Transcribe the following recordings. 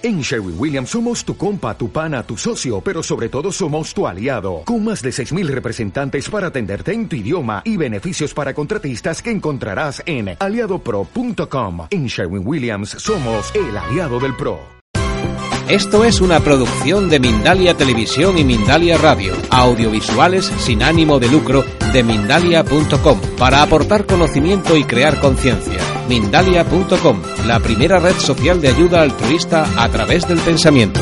En Sherwin Williams somos tu compa, tu pana, tu socio, pero sobre todo somos tu aliado, con más de 6.000 representantes para atenderte en tu idioma y beneficios para contratistas que encontrarás en aliadopro.com. En Sherwin Williams somos el aliado del PRO. Esto es una producción de Mindalia Televisión y Mindalia Radio, audiovisuales sin ánimo de lucro de mindalia.com, para aportar conocimiento y crear conciencia. Mindalia.com, la primera red social de ayuda altruista a través del pensamiento.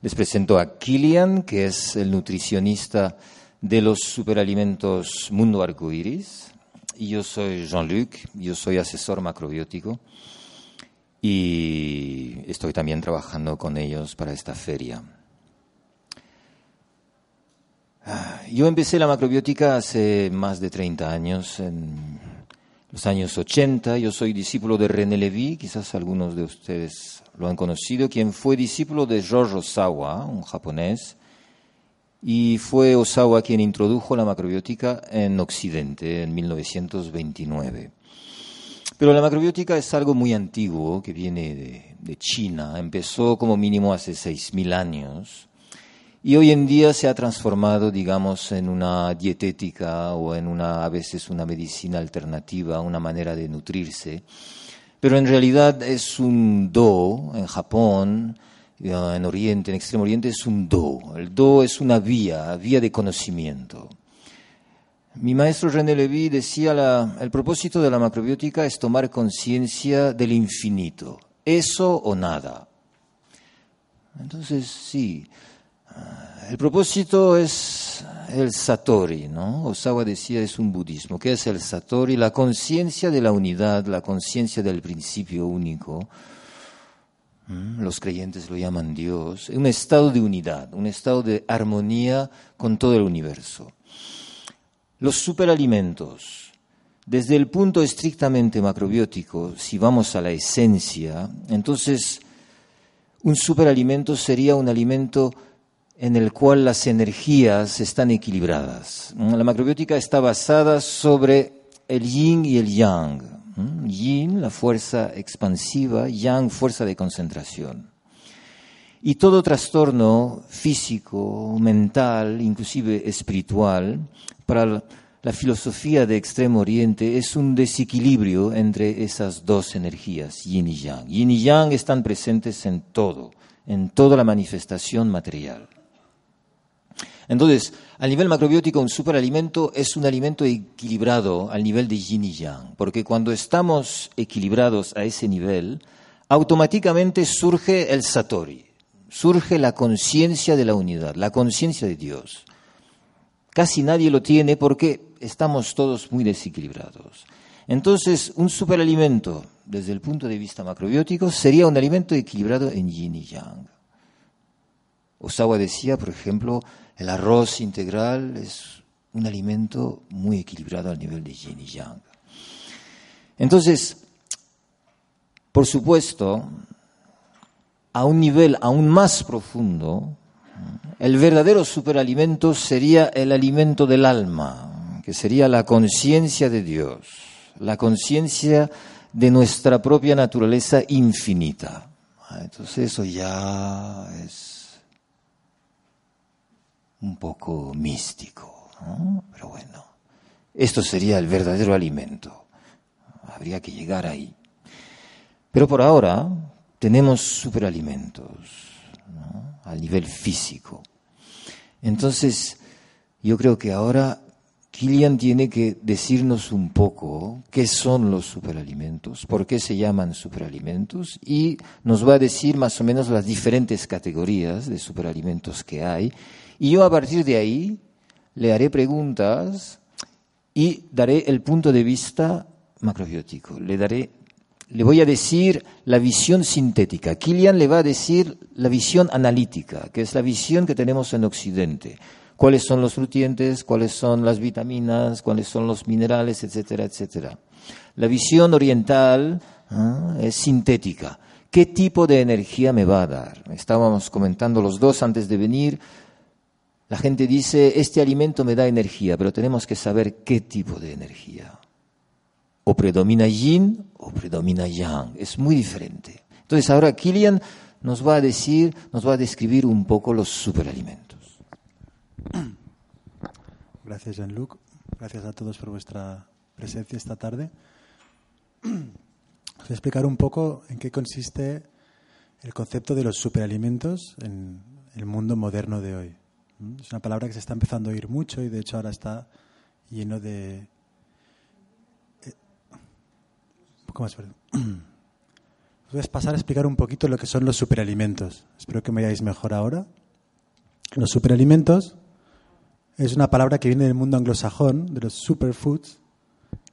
Les presento a Kilian, que es el nutricionista de los superalimentos Mundo Arcoiris. Y yo soy Jean-Luc, yo soy asesor macrobiótico y estoy también trabajando con ellos para esta feria. Yo empecé la macrobiótica hace más de 30 años, en los años 80. Yo soy discípulo de René Lévy, quizás algunos de ustedes lo han conocido, quien fue discípulo de George Osawa, un japonés, y fue Osawa quien introdujo la macrobiótica en Occidente en 1929. Pero la macrobiótica es algo muy antiguo que viene de, de China, empezó como mínimo hace 6.000 años y hoy en día se ha transformado, digamos, en una dietética o en una, a veces una medicina alternativa, una manera de nutrirse. Pero en realidad es un do en Japón, en Oriente, en Extremo Oriente, es un do. El do es una vía, vía de conocimiento. Mi maestro René Levy decía, la, el propósito de la macrobiótica es tomar conciencia del infinito, eso o nada. Entonces, sí, el propósito es el Satori, ¿no? Osawa decía es un budismo. ¿Qué es el Satori? La conciencia de la unidad, la conciencia del principio único. ¿Mm? Los creyentes lo llaman Dios. Un estado de unidad, un estado de armonía con todo el universo. Los superalimentos. Desde el punto estrictamente macrobiótico, si vamos a la esencia, entonces un superalimento sería un alimento en el cual las energías están equilibradas. La macrobiótica está basada sobre el yin y el yang. Yin, la fuerza expansiva, yang, fuerza de concentración. Y todo trastorno físico, mental, inclusive espiritual, para la filosofía de Extremo Oriente es un desequilibrio entre esas dos energías, yin y yang. Yin y yang están presentes en todo, en toda la manifestación material. Entonces, a nivel macrobiótico, un superalimento es un alimento equilibrado al nivel de yin y yang, porque cuando estamos equilibrados a ese nivel, automáticamente surge el satori, surge la conciencia de la unidad, la conciencia de Dios. Casi nadie lo tiene porque estamos todos muy desequilibrados. Entonces, un superalimento, desde el punto de vista macrobiótico, sería un alimento equilibrado en yin y yang. Osawa decía, por ejemplo, el arroz integral es un alimento muy equilibrado al nivel de yin yang. Entonces, por supuesto, a un nivel aún más profundo, el verdadero superalimento sería el alimento del alma, que sería la conciencia de Dios, la conciencia de nuestra propia naturaleza infinita. Entonces eso ya es un poco místico, pero bueno, esto sería el verdadero alimento. Habría que llegar ahí. Pero por ahora tenemos superalimentos al nivel físico. Entonces, yo creo que ahora Kilian tiene que decirnos un poco qué son los superalimentos, por qué se llaman superalimentos y nos va a decir más o menos las diferentes categorías de superalimentos que hay y yo a partir de ahí le haré preguntas y daré el punto de vista macrobiótico. Le daré, le voy a decir la visión sintética. Kilian le va a decir la visión analítica, que es la visión que tenemos en Occidente. Cuáles son los nutrientes, cuáles son las vitaminas, cuáles son los minerales, etcétera, etcétera. La visión oriental ¿ah? es sintética. ¿Qué tipo de energía me va a dar? Estábamos comentando los dos antes de venir la gente dice, este alimento me da energía, pero tenemos que saber qué tipo de energía. o predomina yin o predomina yang. Es muy diferente. Entonces ahora Kilian nos va a decir, nos va a describir un poco los superalimentos. Gracias, Jean-Luc. Gracias a todos por vuestra presencia esta tarde. Voy a explicar un poco en qué consiste el concepto de los superalimentos en el mundo moderno de hoy. Es una palabra que se está empezando a oír mucho y de hecho ahora está lleno de... Eh, ¿Cómo es? Voy a pasar a explicar un poquito lo que son los superalimentos. Espero que me veáis mejor ahora. Los superalimentos es una palabra que viene del mundo anglosajón, de los superfoods,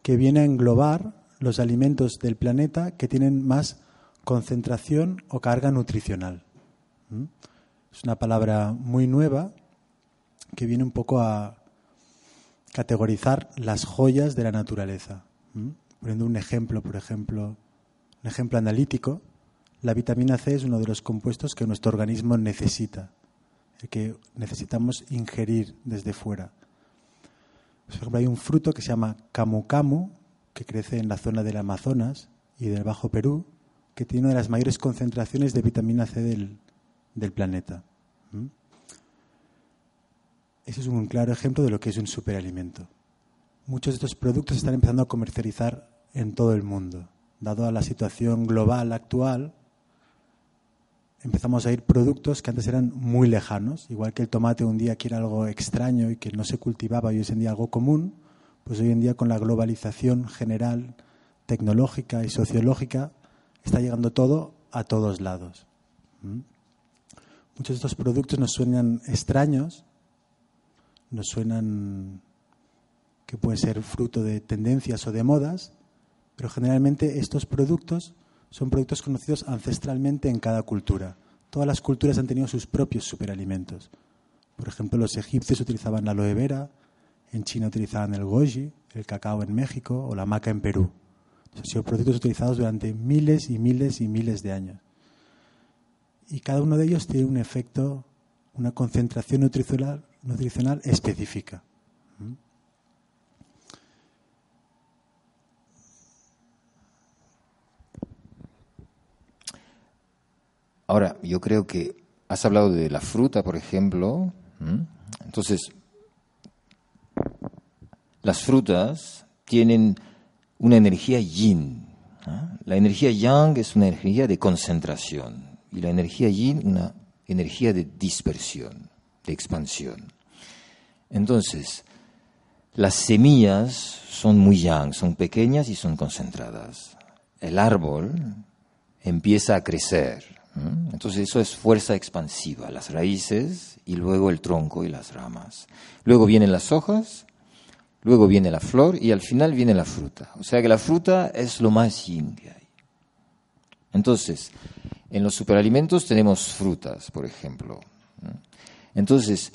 que viene a englobar los alimentos del planeta que tienen más concentración o carga nutricional. ¿Mm? Es una palabra muy nueva que viene un poco a categorizar las joyas de la naturaleza. ¿Mm? Poniendo un ejemplo, por ejemplo, un ejemplo analítico, la vitamina C es uno de los compuestos que nuestro organismo necesita, que necesitamos ingerir desde fuera. Por ejemplo, hay un fruto que se llama camu camu, que crece en la zona del Amazonas y del Bajo Perú, que tiene una de las mayores concentraciones de vitamina C del, planeta. ¿Mm? Ese es un claro ejemplo de lo que es un superalimento. Muchos de estos productos están empezando a comercializar en todo el mundo dado a la situación global actual, empezamos a ir productos que antes eran muy lejanos, igual que el tomate un día que era algo extraño y que no se cultivaba y hoy es en día algo común, pues hoy en día con la globalización general, tecnológica y sociológica, está llegando todo a todos lados. ¿Mm? Muchos de estos productos nos suenan extraños, nos suenan que pueden ser fruto de tendencias o de modas, pero generalmente estos productos son productos conocidos ancestralmente en cada cultura. Todas las culturas han tenido sus propios superalimentos. Por ejemplo, los egipcios utilizaban la aloe vera, en China utilizaban el goji, el cacao en México o la maca en Perú. Han sido productos utilizados durante miles y miles y miles de años. Y cada uno de ellos tiene un efecto, una concentración nutricional, nutricional específica. Ahora, yo creo que has hablado de la fruta, por ejemplo. Entonces, las frutas tienen una energía yin. La energía yang es una energía de concentración y la energía yin una energía de dispersión, de expansión. Entonces, las semillas son muy yang, son pequeñas y son concentradas. El árbol empieza a crecer entonces eso es fuerza expansiva, las raíces y luego el tronco y las ramas. Luego vienen las hojas, luego viene la flor y al final viene la fruta. O sea que la fruta es lo más yin que hay. Entonces, en los superalimentos tenemos frutas, por ejemplo. Entonces,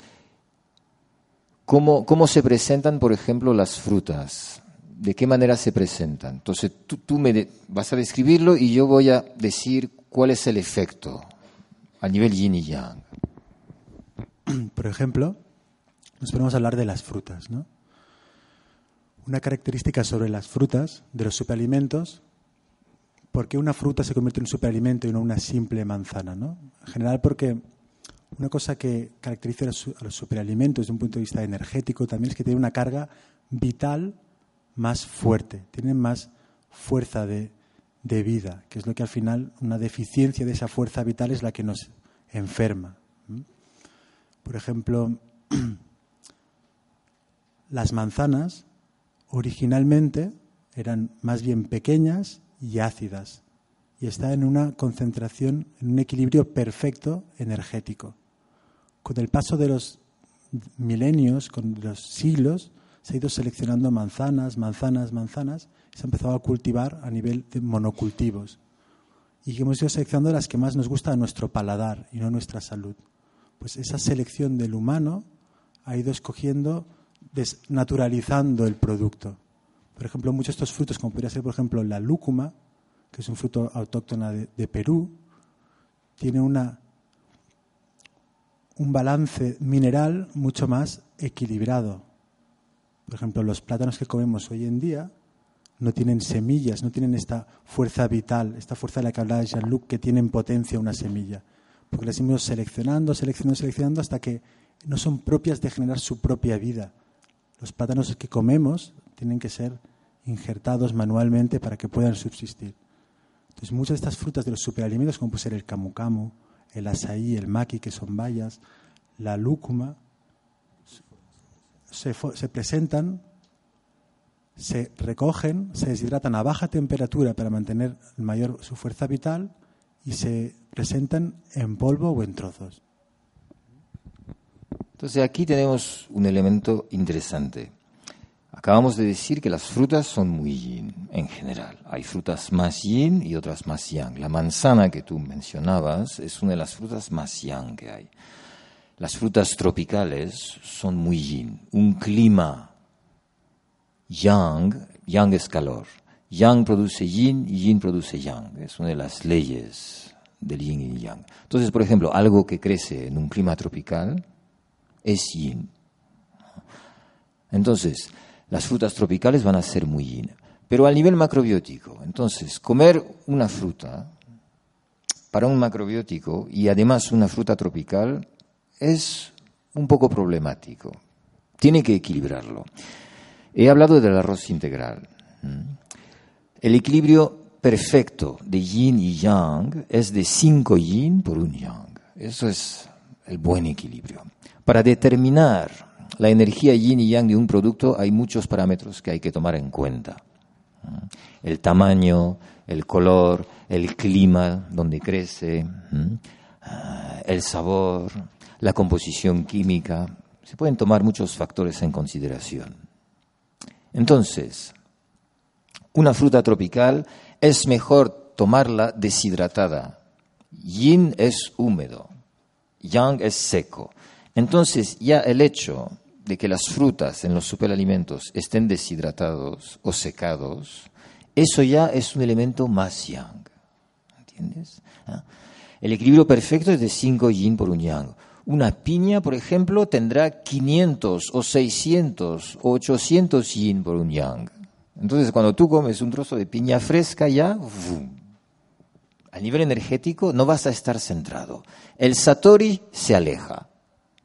¿cómo, ¿cómo se presentan, por ejemplo, las frutas? ¿De qué manera se presentan? Entonces, tú, tú me vas a describirlo y yo voy a decir cuál es el efecto a nivel yin y yang. Por ejemplo, nos podemos hablar de las frutas, ¿no? Una característica sobre las frutas, de los superalimentos, ¿por qué una fruta se convierte en un superalimento y no una simple manzana? ¿no? En general porque una cosa que caracteriza a los superalimentos desde un punto de vista energético también es que tienen una carga vital más fuerte, tienen más fuerza de, de vida, que es lo que al final, una deficiencia de esa fuerza vital es la que nos enferma. Por ejemplo, las manzanas originalmente eran más bien pequeñas y ácidas y está en una concentración, en un equilibrio perfecto energético. Con el paso de los milenios, con los siglos, se ha ido seleccionando manzanas, manzanas, manzanas se ha empezado a cultivar a nivel de monocultivos y hemos ido seleccionando las que más nos gusta a nuestro paladar y no a nuestra salud. Pues esa selección del humano ha ido escogiendo, desnaturalizando el producto. Por ejemplo, muchos de estos frutos, como podría ser, por ejemplo, la lúcuma, que es un fruto autóctona de, de Perú, tiene una, un balance mineral mucho más equilibrado. Por ejemplo, los plátanos que comemos hoy en día no tienen semillas, no tienen esta fuerza vital, esta fuerza de la que hablaba Jean-Luc, que tiene en potencia una semilla. Porque las hemos seleccionando, seleccionando, seleccionando hasta que no son propias de generar su propia vida. Los plátanos que comemos tienen que ser injertados manualmente para que puedan subsistir. Entonces, muchas de estas frutas de los superalimentos, como puede ser el camu camu, el asaí, el maqui, que son bayas, la lúcuma, se, se presentan se recogen, se deshidratan a baja temperatura para mantener mayor su fuerza vital y se presentan en polvo o en trozos. Entonces aquí tenemos un elemento interesante. Acabamos de decir que las frutas son muy yin en general. Hay frutas más yin y otras más yang. La manzana que tú mencionabas es una de las frutas más yang que hay. Las frutas tropicales son muy yin. Un clima yang, yang es calor. Yang produce yin y yin produce yang. Es una de las leyes del yin y yang. Entonces, por ejemplo, algo que crece en un clima tropical es yin. Entonces, las frutas tropicales van a ser muy yin. Pero al nivel macrobiótico, entonces, comer una fruta para un macrobiótico y además una fruta tropical es un poco problemático. Tiene que equilibrarlo. He hablado del arroz integral. El equilibrio perfecto de yin y yang es de 5 yin por un yang. Eso es el buen equilibrio. Para determinar la energía yin y yang de un producto hay muchos parámetros que hay que tomar en cuenta. El tamaño, el color, el clima donde crece, el sabor, la composición química. Se pueden tomar muchos factores en consideración. Entonces, una fruta tropical es mejor tomarla deshidratada. Yin es húmedo, yang es seco. Entonces, ya el hecho de que las frutas en los superalimentos estén deshidratados o secados, eso ya es un elemento más yang. ¿Entiendes? ¿Ah? El equilibrio perfecto es de 5 yin por un yang. Una piña, por ejemplo, tendrá 500 o 600 o 800 yin por un yang. Entonces, cuando tú comes un trozo de piña fresca ya, a nivel energético no vas a estar centrado. El satori se aleja.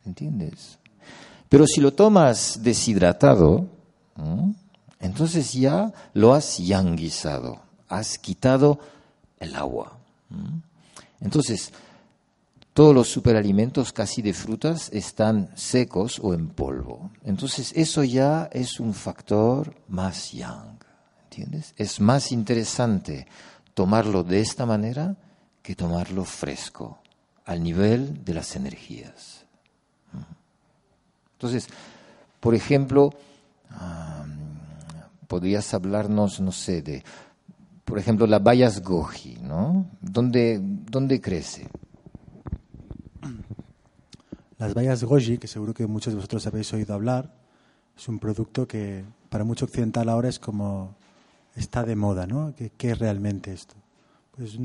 ¿Entiendes? Pero si lo tomas deshidratado, entonces ya lo has yanguizado, has quitado el agua. Entonces, todos los superalimentos casi de frutas están secos o en polvo. Entonces eso ya es un factor más yang, ¿entiendes? Es más interesante tomarlo de esta manera que tomarlo fresco, al nivel de las energías. Entonces, por ejemplo, podrías hablarnos, no sé, de, por ejemplo, las bayas goji, ¿no? ¿Dónde, dónde crece? Las bayas goji, que seguro que muchos de vosotros habéis oído hablar, es un producto que para mucho occidental ahora es como está de moda, ¿no? ¿Qué, es realmente esto? Pues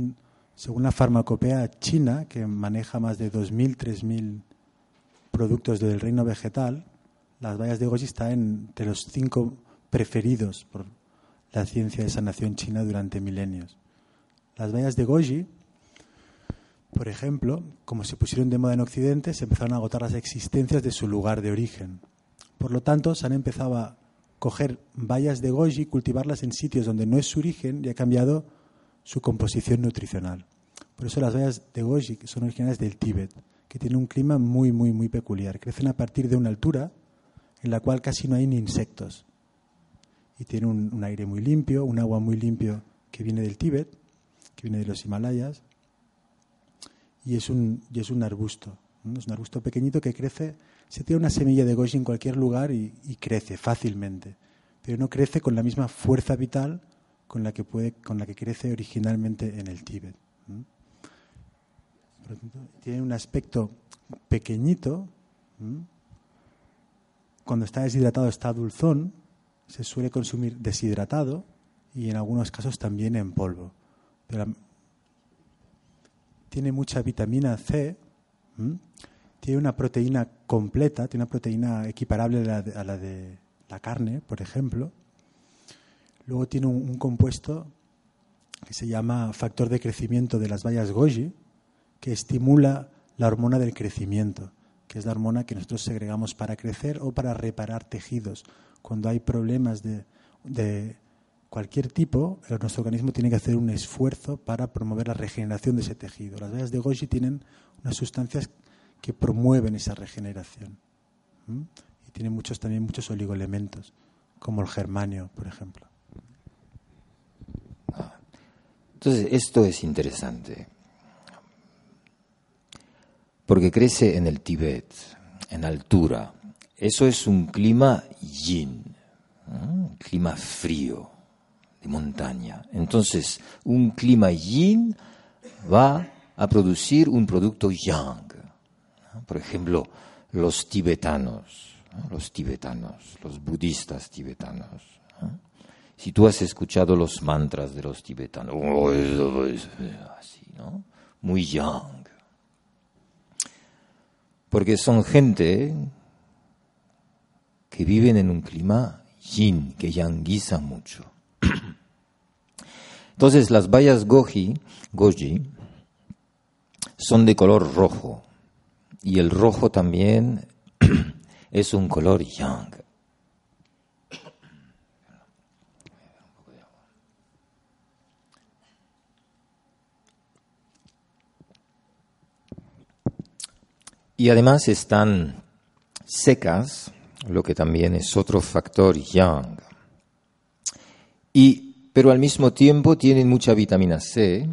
según la farmacopea china, que maneja más de 2.000, 3.000 productos del reino vegetal, las bayas de goji están entre los cinco preferidos por la ciencia de sanación china durante milenios. Las bayas de goji por ejemplo, como se pusieron de moda en Occidente, se empezaron a agotar las existencias de su lugar de origen. Por lo tanto, se han empezado a coger bayas de goji, cultivarlas en sitios donde no es su origen y ha cambiado su composición nutricional. Por eso las bayas de goji son originarias del Tíbet, que tienen un clima muy, muy, muy peculiar. Crecen a partir de una altura en la cual casi no hay ni insectos. Y tienen un, un aire muy limpio, un agua muy limpio que viene del Tíbet, que viene de los Himalayas y es un, y es un arbusto. Es un arbusto pequeñito que crece, se tiene una semilla de goji en cualquier lugar y, crece fácilmente, pero no crece con la misma fuerza vital con la que, puede, con la que crece originalmente en el Tíbet. Tiene un aspecto pequeñito. Cuando está deshidratado está dulzón. Se suele consumir deshidratado y en algunos casos también en polvo. Tiene mucha vitamina C, tiene una proteína completa, tiene una proteína equiparable a la, de, la carne, por ejemplo. luego tiene un, compuesto que se llama factor de crecimiento de las bayas goji, que estimula la hormona del crecimiento, que es la hormona que nosotros segregamos para crecer o para reparar tejidos. Cuando hay problemas de, de cualquier tipo, nuestro organismo tiene que hacer un esfuerzo para promover la regeneración de ese tejido. Las bayas de goji tienen unas sustancias que promueven esa regeneración. Y tienen muchos, también muchos oligoelementos, como el germanio, por ejemplo. Entonces, esto es interesante, porque crece en el Tíbet, en altura. Eso es un clima yin, un clima frío, de montaña. Entonces, un clima yin va a producir un producto yang. Por ejemplo, los tibetanos, los tibetanos, los budistas tibetanos. Si tú has escuchado los mantras de los tibetanos, oh, así, ¿no? Muy yang. Porque son gente que viven en un clima yin, que yanguiza mucho. Entonces las bayas goji, goji son de color rojo y el rojo también es un color yang. Y además están secas, lo que también es otro factor yang. Y, pero al mismo tiempo tienen mucha vitamina C,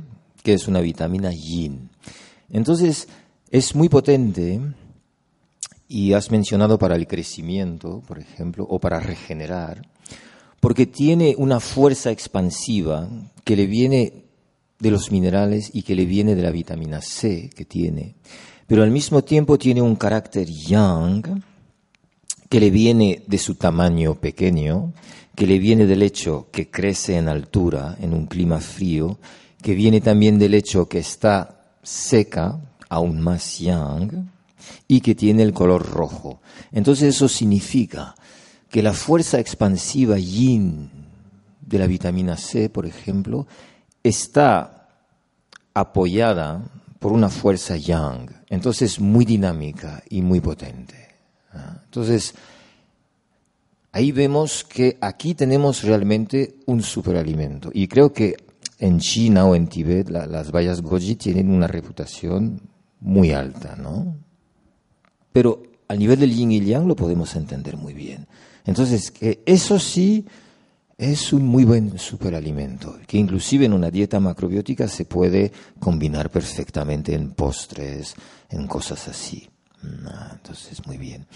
que es una vitamina yin. Entonces, es muy potente y has mencionado para el crecimiento, por ejemplo, o para regenerar, porque tiene una fuerza expansiva que le viene de los minerales y que le viene de la vitamina C que tiene, pero al mismo tiempo tiene un carácter yang que le viene de su tamaño pequeño, que le viene del hecho que crece en altura, en un clima frío, que viene también del hecho que está seca, aún más yang, y que tiene el color rojo. Entonces eso significa que la fuerza expansiva yin de la vitamina C, por ejemplo, está apoyada por una fuerza yang, entonces muy dinámica y muy potente. ¿ah? Entonces, ahí vemos que aquí tenemos realmente un superalimento. Y creo que en China o en Tibet las bayas goji tienen una reputación muy alta, ¿no? Pero al nivel del yin y yang lo podemos entender muy bien. Entonces, que eso sí es un muy buen superalimento, que inclusive en una dieta macrobiótica se puede combinar perfectamente en postres, en cosas así. Ah, entonces, muy bien.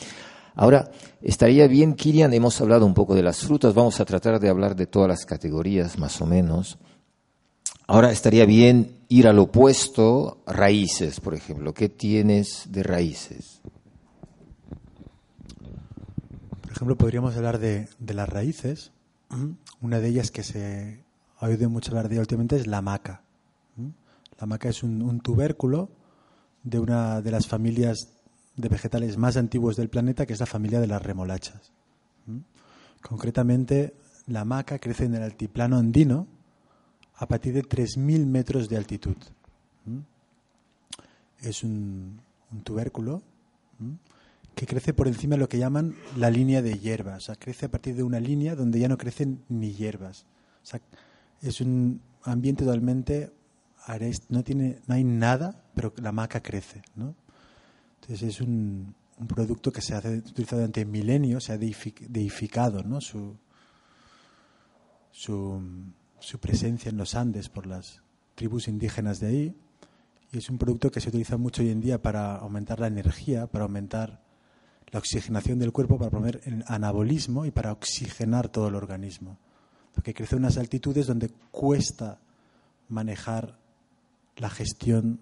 Ahora, estaría bien, Kirian, hemos hablado un poco de las frutas, vamos a tratar de hablar de todas las categorías más o menos. Ahora estaría bien ir al opuesto, raíces, por ejemplo. ¿Qué tienes de raíces? Por ejemplo, podríamos hablar de, las raíces. Una de ellas que se ha oído mucho hablar de últimamente es la maca. La maca es un, tubérculo de una de las familias de vegetales más antiguos del planeta, que es la familia de las remolachas. Concretamente, la maca crece en el altiplano andino, a partir de 3.000 metros de altitud. Es un, tubérculo que crece por encima de lo que llaman la línea de hierbas. O sea, crece a partir de una línea donde ya no crecen ni hierbas. O sea, es un ambiente totalmente no tiene no hay nada, pero la maca crece, ¿no? Entonces es un, producto que se ha utilizado durante milenios, se ha deificado, ¿no? Su, su su presencia en los Andes por las tribus indígenas de ahí. Y es un producto que se utiliza mucho hoy en día para aumentar la energía, para aumentar la oxigenación del cuerpo, para promover el anabolismo y para oxigenar todo el organismo. Porque crece en unas altitudes donde cuesta manejar la gestión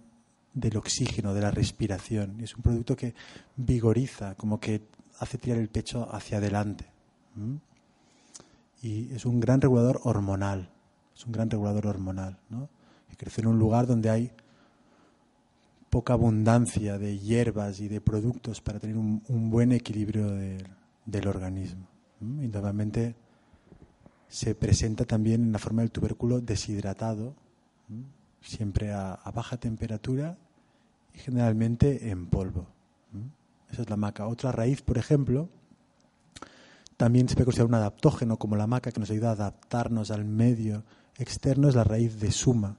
del oxígeno, de la respiración. Es un producto que vigoriza, como que hace tirar el pecho hacia adelante. Y es un gran regulador hormonal es un gran regulador hormonal, ¿no? crece en un lugar donde hay poca abundancia de hierbas y de productos para tener un, buen equilibrio del organismo. Y normalmente se presenta también en la forma del tubérculo deshidratado, siempre a, baja temperatura y generalmente en polvo. Esa es la maca. Otra raíz, por ejemplo, también se puede considerar un adaptógeno como la maca que nos ayuda a adaptarnos al medio externo, es la raíz de suma.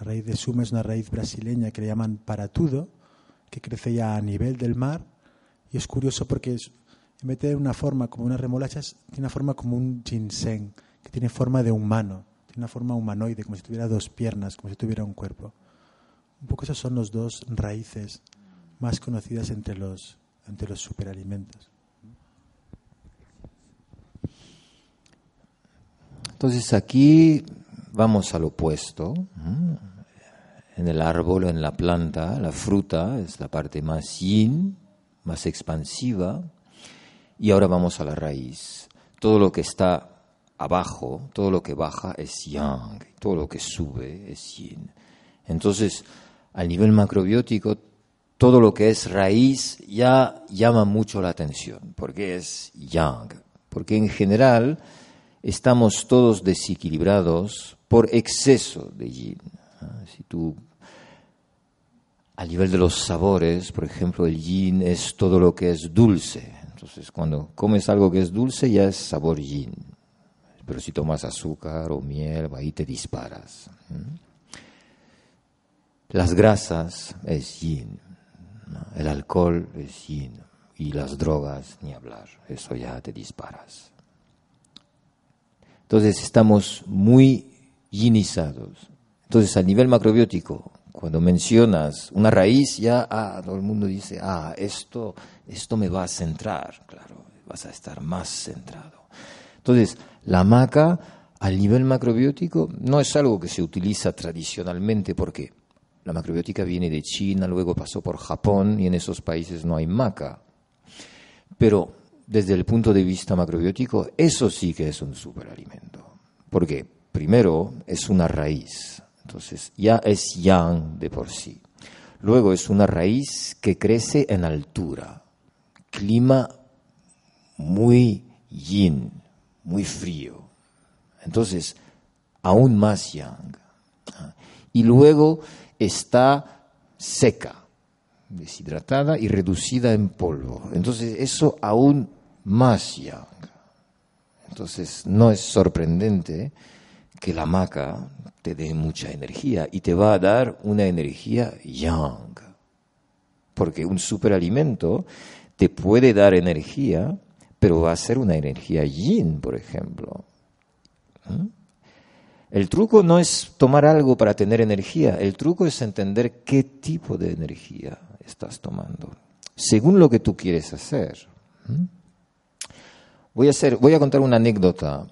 La raíz de suma es una raíz brasileña que le llaman paratudo, que crece ya a nivel del mar y es curioso porque es, en vez de tener una forma como una remolacha, tiene una forma como un ginseng, que tiene forma de humano, tiene una forma humanoide, como si tuviera dos piernas, como si tuviera un cuerpo. Un poco esos son los dos raíces más conocidas entre los, entre los superalimentos. Entonces aquí vamos al opuesto. En el árbol, en la planta, la fruta es la parte más yin, más expansiva, y ahora vamos a la raíz. Todo lo que está abajo, todo lo que baja es yang, todo lo que sube es yin. Entonces, al nivel macrobiótico, todo lo que es raíz ya llama mucho la atención, porque es yang, porque en general estamos todos desequilibrados por exceso de yin. Si tú a nivel de los sabores, por ejemplo, el yin es todo lo que es dulce, entonces, cuando comes algo que es dulce, ya es sabor yin. Pero si tomas azúcar o miel, ahí te disparas. Las grasas es yin. El alcohol es yin. Y las drogas, ni hablar. Eso ya te disparas. Entonces, estamos muy yinizados. Entonces, a nivel macrobiótico, cuando mencionas una raíz, ya ah, todo el mundo dice, ah, esto, esto me va a centrar, claro, vas a estar más centrado. Entonces, la maca al nivel macrobiótico no es algo que se utiliza tradicionalmente porque la macrobiótica viene de China, luego pasó por Japón y en esos países no hay maca. Pero desde el punto de vista macrobiótico, eso sí que es un superalimento. Porque primero es una raíz, entonces, ya es yang de por sí. Luego es una raíz que crece en altura, clima muy yin, muy frío. Entonces, aún más yang. Y luego está seca, deshidratada y reducida en polvo. Entonces, eso aún más yang. Entonces, no es sorprendente que la maca te dé mucha energía y te va a dar una energía yang. Porque un superalimento te puede dar energía, pero va a ser una energía yin, por ejemplo. ¿Mm? El truco no es tomar algo para tener energía, el truco es entender qué tipo de energía estás tomando, según lo que tú quieres hacer. ¿Mm? Voy a, hacer, voy a contar una anécdota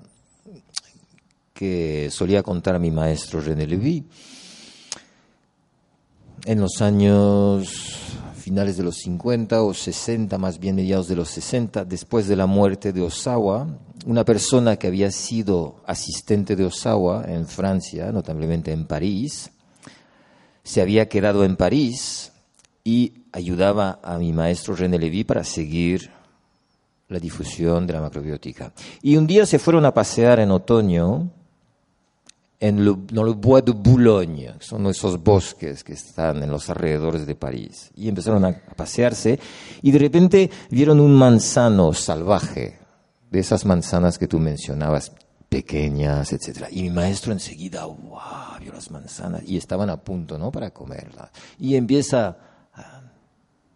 que solía contar mi maestro René Levy. En los años finales de los 50 o 60, más bien mediados de los 60, después de la muerte de Osawa, una persona que había sido asistente de Osawa en Francia, notablemente en París, se había quedado en París y ayudaba a mi maestro René Levy para seguir la difusión de la macrobiótica. Y un día se fueron a pasear en otoño en le, Bois de Boulogne, son esos bosques que están en los alrededores de París. Y empezaron a pasearse y de repente vieron un manzano salvaje, de esas manzanas que tú mencionabas, pequeñas, etc. Y mi maestro enseguida, wow, vio las manzanas y estaban a punto, ¿no?, para comerlas. Y empieza a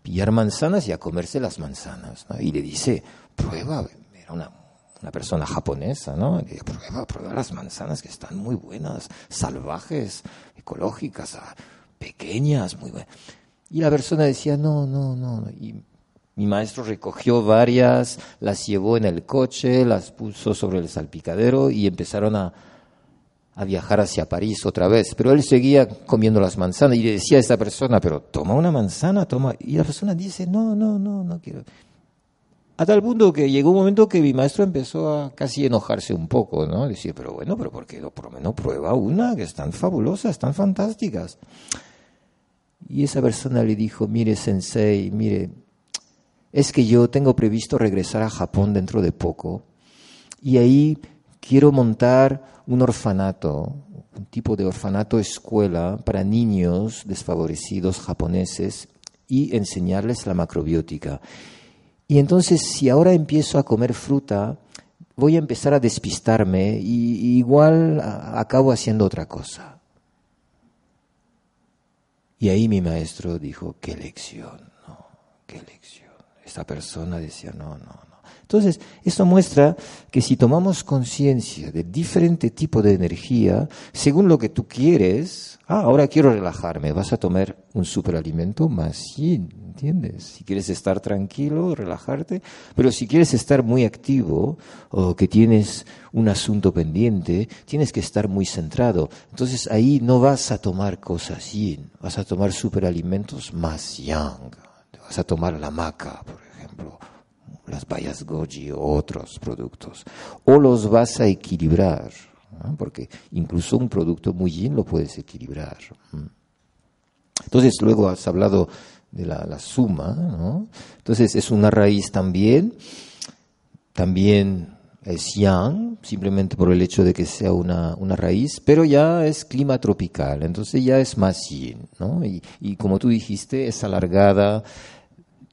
pillar manzanas y a comerse las manzanas, Y le dice, prueba, era una una persona japonesa, ¿no? Que prueba, prueba las manzanas que están muy buenas, salvajes, ecológicas, ah, pequeñas, muy buenas. Y la persona decía, no, no, no. Y mi maestro recogió varias, las llevó en el coche, las puso sobre el salpicadero y empezaron a, a viajar hacia París otra vez. Pero él seguía comiendo las manzanas y le decía a esa persona, pero toma una manzana, toma. Y la persona dice, no, no, no, no quiero. A tal punto que llegó un momento que mi maestro empezó a casi enojarse un poco, ¿no? Decir, pero bueno, pero ¿por qué no por lo menos prueba una que están fabulosas, están fantásticas? Y esa persona le dijo, mire, sensei, mire, es que yo tengo previsto regresar a Japón dentro de poco y ahí quiero montar un orfanato, un tipo de orfanato escuela para niños desfavorecidos japoneses y enseñarles la macrobiótica. Y entonces, si ahora empiezo a comer fruta, voy a empezar a despistarme y, igual acabo haciendo otra cosa. Y ahí mi maestro dijo, qué lección, no, qué lección. Esta persona decía, no, no, no. Entonces, esto muestra que si tomamos conciencia de diferente tipo de energía, según lo que tú quieres, ah, ahora quiero relajarme, vas a tomar un superalimento más yin, ¿entiendes? Si quieres estar tranquilo, relajarte, pero si quieres estar muy activo o que tienes un asunto pendiente, tienes que estar muy centrado. Entonces ahí no vas a tomar cosas yin, vas a tomar superalimentos más yang. Vas a tomar la maca, por ejemplo, las bayas goji o otros productos. O los vas a equilibrar, porque incluso un producto muy yin lo puedes equilibrar. Entonces luego has hablado de la, suma, ¿no? Entonces es una raíz también, también es yang, simplemente por el hecho de que sea una, una, raíz, pero ya es clima tropical, entonces ya es más yin, ¿no? Y, y como tú dijiste, es alargada,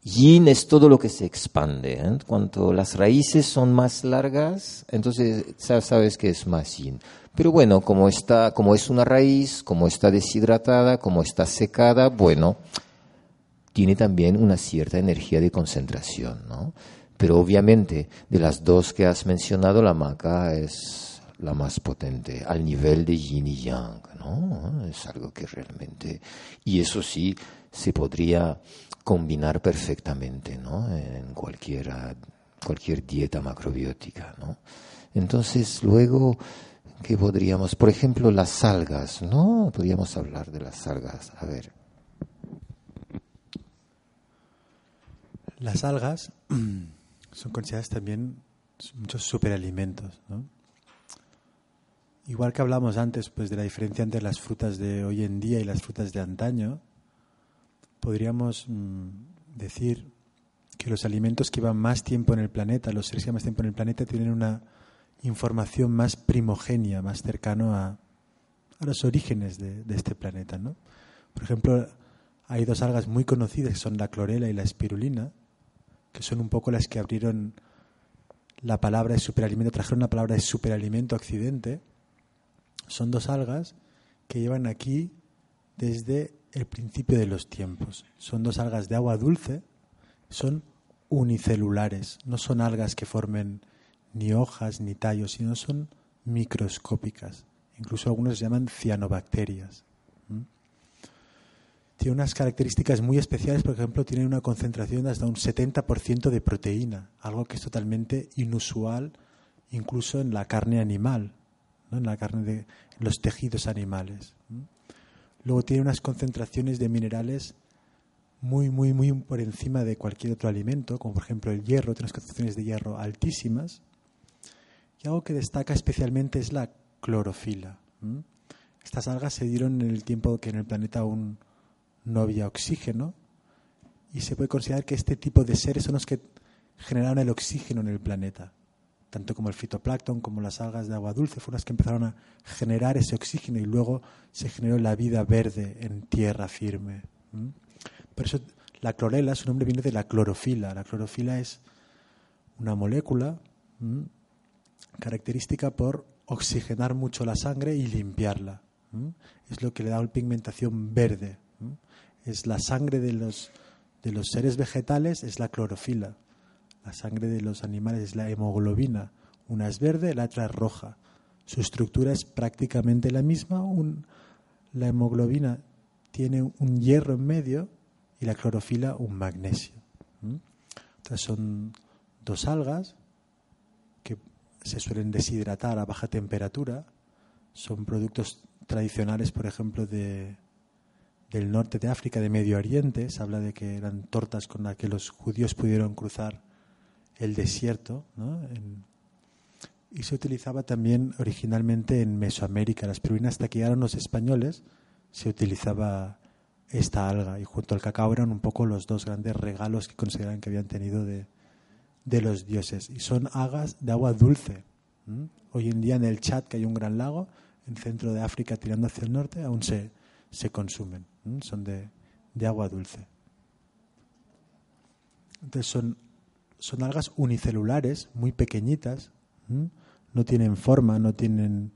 Yin es todo lo que se expande. ¿eh? Cuanto las raíces son más largas, entonces sabes que es más yin. Pero bueno, como, está, como es una raíz, como está deshidratada, como está secada, bueno, tiene también una cierta energía de concentración. ¿no? Pero obviamente, de las dos que has mencionado, la maca es la más potente, al nivel de yin y yang. ¿no? Es algo que realmente... Y eso sí, se podría combinar perfectamente ¿no? en cualquier dieta macrobiótica. ¿no? Entonces, luego, ¿qué podríamos? Por ejemplo, las algas, ¿no? Podríamos hablar de las algas. A ver. Las algas son consideradas también muchos superalimentos, ¿no? Igual que hablamos antes pues, de la diferencia entre las frutas de hoy en día y las frutas de antaño, podríamos mm, decir que los alimentos que llevan más tiempo en el planeta, los seres que más tiempo en el planeta, tienen una información más primogenia, más cercano a, los orígenes de, este planeta. ¿no? Por ejemplo, hay dos algas muy conocidas que son la clorela y la espirulina, que son un poco las que abrieron la palabra de superalimento, trajeron la palabra de superalimento a Occidente. Son dos algas que llevan aquí desde el principio de los tiempos. Son dos algas de agua dulce, son unicelulares, no son algas que formen ni hojas ni tallos, sino son microscópicas. Incluso algunos se llaman cianobacterias. Tiene unas características muy especiales, por ejemplo, tienen una concentración de hasta un 70% de proteína, algo que es totalmente inusual incluso en la carne animal, en la carne de los tejidos animales. Luego tiene unas concentraciones de minerales muy, muy, muy por encima de cualquier otro alimento, como por ejemplo el hierro, tiene unas concentraciones de hierro altísimas. Y algo que destaca especialmente es la clorofila. Estas algas se dieron en el tiempo que en el planeta aún no había oxígeno y se puede considerar que este tipo de seres son los que generaron el oxígeno en el planeta tanto como el fitoplancton como las algas de agua dulce, fueron las que empezaron a generar ese oxígeno y luego se generó la vida verde en tierra firme. Por eso la clorela, su nombre viene de la clorofila. La clorofila es una molécula característica por oxigenar mucho la sangre y limpiarla. Es lo que le da una pigmentación verde. Es la sangre de los, de los seres vegetales, es la clorofila. La sangre de los animales es la hemoglobina. Una es verde, la otra es roja. Su estructura es prácticamente la misma. la hemoglobina tiene un hierro en medio y la clorofila un magnesio. Entonces son dos algas que se suelen deshidratar a baja temperatura. Son productos tradicionales, por ejemplo, de, del norte de África, de Medio Oriente. Se habla de que eran tortas con las que los judíos pudieron cruzar el desierto, ¿no? y se utilizaba también originalmente en Mesoamérica. Las pirulinas hasta que llegaron los españoles se utilizaba esta alga y junto al cacao eran un poco los dos grandes regalos que consideraban que habían tenido de, de los dioses. Y son algas de agua dulce. Hoy en día en el Chad, que hay un gran lago, en centro de África tirando hacia el norte, aún se, se consumen. Son de, de, agua dulce. Entonces son, son algas unicelulares, muy pequeñitas, no tienen forma, no tienen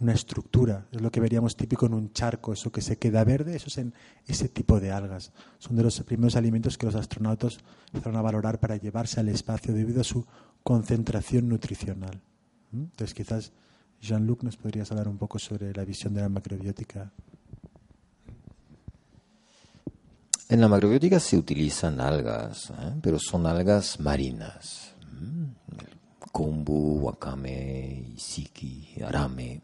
una estructura. Es lo que veríamos típico en un charco, eso que se queda verde, eso es en ese tipo de algas. Son de los primeros alimentos que los astronautas empezaron a valorar para llevarse al espacio debido a su concentración nutricional. Entonces, quizás Jean-Luc nos podrías hablar un poco sobre la visión de la macrobiótica. En la macrobiótica se utilizan algas, ¿eh? pero son algas marinas. ¿Mm? kombu, wakame, isiki, arame.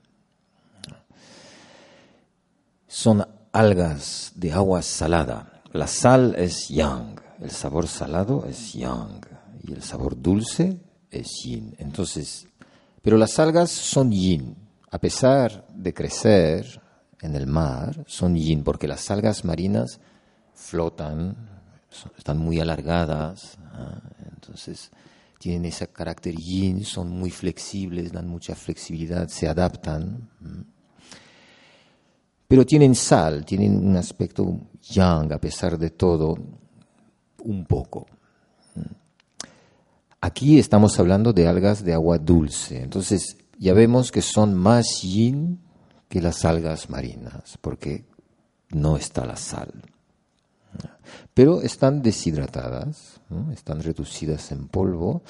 Son algas de agua salada. La sal es yang, el sabor salado es yang y el sabor dulce es yin. Entonces, pero las algas son yin, a pesar de crecer en el mar, son yin, porque las algas marinas flotan, están muy alargadas, ¿ah? entonces tienen ese carácter yin, son muy flexibles, dan mucha flexibilidad, se adaptan. Pero tienen sal, tienen un aspecto yang, a pesar de todo, un poco. Aquí estamos hablando de algas de agua dulce, entonces ya vemos que son más yin que las algas marinas, porque no está la sal. Pero están deshidratadas, están reducidas en polvo.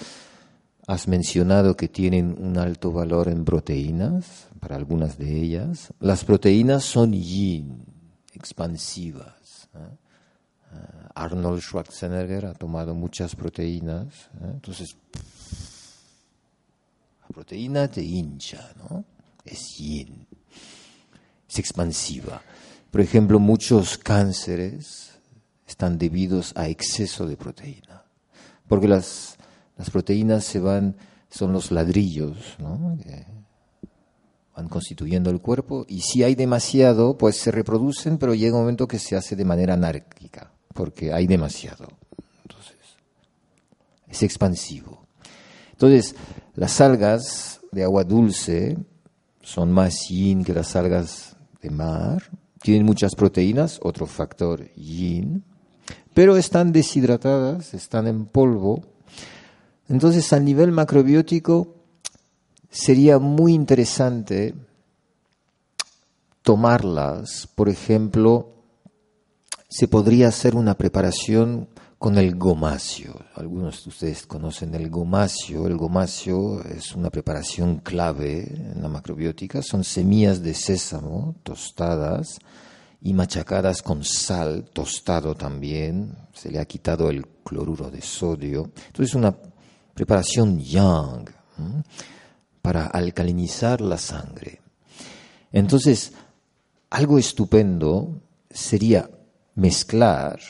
Has mencionado que tienen un alto valor en proteínas, para algunas de ellas. Las proteínas son yin, expansivas. Arnold Schwarzenegger ha tomado muchas proteínas, ¿eh? entonces la proteína te hincha, ¿no? Es yin, es expansiva. Por ejemplo, muchos cánceres están debidos a exceso de proteína, porque las, las proteínas se van, son los ladrillos, ¿no? Van constituyendo el cuerpo y si hay demasiado, pues se reproducen, pero llega un momento que se hace de manera anárquica porque hay demasiado. Entonces, es expansivo. Entonces, las algas de agua dulce son más yin que las algas de mar, tienen muchas proteínas, otro factor yin, pero están deshidratadas, están en polvo. Entonces, a nivel macrobiótico, sería muy interesante tomarlas, por ejemplo, se podría hacer una preparación con el gomacio. Algunos de ustedes conocen el gomacio. El gomacio es una preparación clave en la macrobiótica. Son semillas de sésamo tostadas y machacadas con sal, tostado también. Se le ha quitado el cloruro de sodio. Entonces es una preparación yang para alcalinizar la sangre. Entonces, algo estupendo sería mezclar,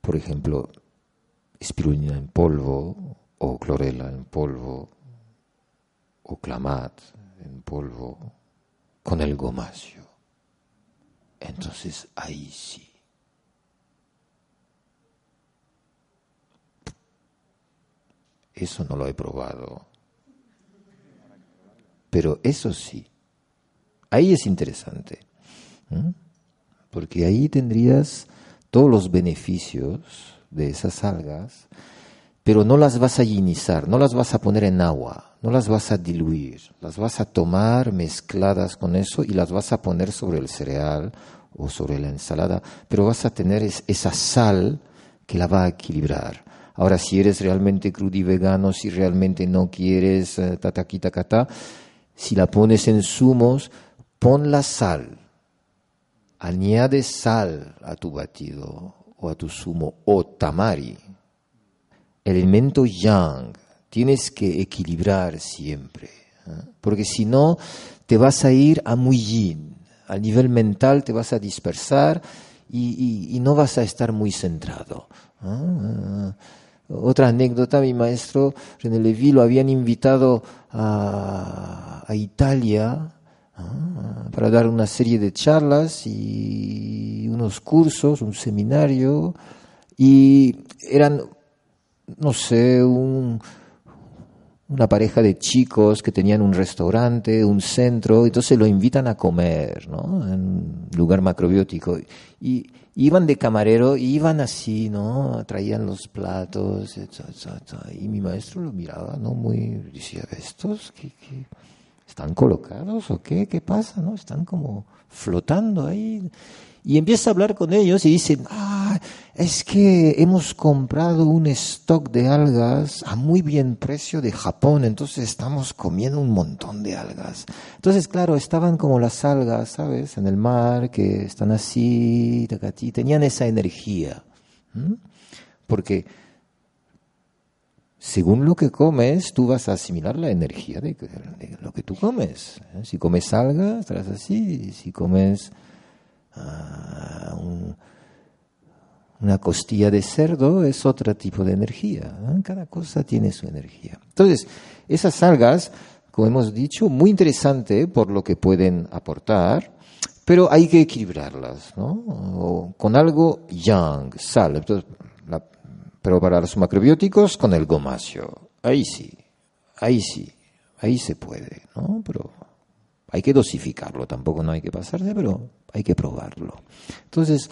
por ejemplo, espirulina en polvo o clorela en polvo o clamat en polvo con el gomacio. Entonces ahí sí. Eso no lo he probado. Pero eso sí. Ahí es interesante porque ahí tendrías todos los beneficios de esas algas, pero no las vas a ionizar, no las vas a poner en agua, no las vas a diluir, las vas a tomar mezcladas con eso y las vas a poner sobre el cereal o sobre la ensalada, pero vas a tener esa sal que la va a equilibrar. Ahora, si eres realmente crudo y vegano, si realmente no quieres eh, tataquita catá, si la pones en zumos, pon la sal añade sal a tu batido o a tu zumo o tamari, elemento yang, tienes que equilibrar siempre, ¿eh? porque si no te vas a ir a muy yin, a nivel mental te vas a dispersar y, no vas a estar muy centrado. ¿eh? Otra anécdota, mi maestro René Levy lo habían invitado a, Italia Ah, para dar una serie de charlas y unos cursos, un seminario, y eran, no sé, un, una pareja de chicos que tenían un restaurante, un centro, entonces lo invitan a comer, ¿no? En un lugar macrobiótico. Y iban de camarero, iban así, ¿no? Traían los platos, y mi maestro lo miraba, ¿no? Muy, decía, ¿estos qué, qué? están colocados o qué? ¿Qué pasa, no? Están como flotando ahí. Y empieza a hablar con ellos y dicen, ah, es que hemos comprado un stock de algas a muy bien precio de Japón, entonces estamos comiendo un montón de algas. Entonces, claro, estaban como las algas, ¿sabes? En el mar, que están así, tacatí, tenían esa energía. Porque según lo que comes, tú vas a asimilar la energía de, lo que tú comes. ¿eh? Si comes algas, estarás así. Si comes Una costilla de cerdo es otro tipo de energía. Cada cosa tiene su energía. Entonces, esas algas, como hemos dicho, muy interesante por lo que pueden aportar, pero hay que equilibrarlas, ¿no? con algo yang, sal. pero para los macrobióticos, con el gomasio. Ahí sí, ahí sí, ahí se puede, ¿no? Pero hay que dosificarlo, tampoco no hay que pasarse, pero hay que probarlo. Entonces,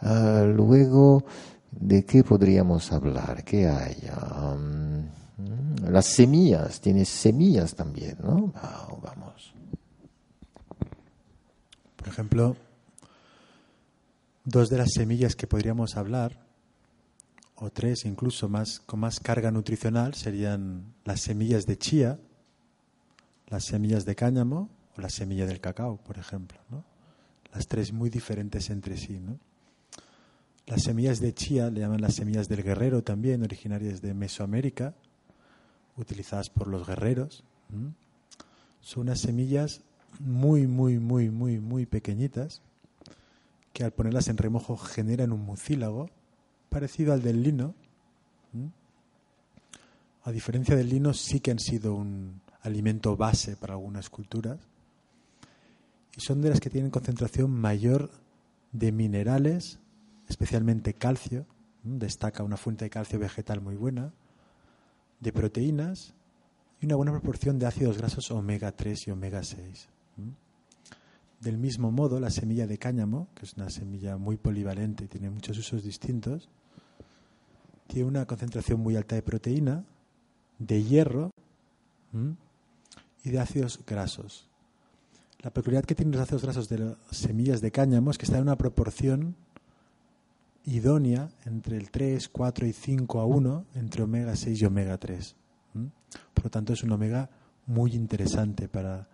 ah, luego, ¿de qué podríamos hablar? ¿Qué hay? las semillas, tiene semillas también, ¿no? Vamos. Por ejemplo, dos de las semillas que podríamos hablar, o tres incluso más, con más carga nutricional, serían las semillas de chía, las semillas de cáñamo la semilla del cacao, por ejemplo. las tres muy diferentes entre sí. Las semillas de chía le llaman las semillas del guerrero también, originarias de Mesoamérica, utilizadas por los guerreros. Son unas semillas muy, muy, muy, muy, muy pequeñitas que al ponerlas en remojo generan un mucílago parecido al del lino. A diferencia del lino, sí que han sido un alimento base para algunas culturas son de las que tienen concentración mayor de minerales, especialmente calcio, destaca una fuente de calcio vegetal muy buena, de proteínas y una buena proporción de ácidos grasos omega 3 y omega 6. Del mismo modo, la semilla de cáñamo, que es una semilla muy polivalente y tiene muchos usos distintos, tiene una concentración muy alta de proteína, de hierro y de ácidos grasos. La peculiaridad que tienen los ácidos grasos de las semillas de cáñamo es que están en una proporción idónea entre el 3, 4 y 5 a 1 entre omega 6 y omega 3. Por lo tanto, es un omega muy interesante para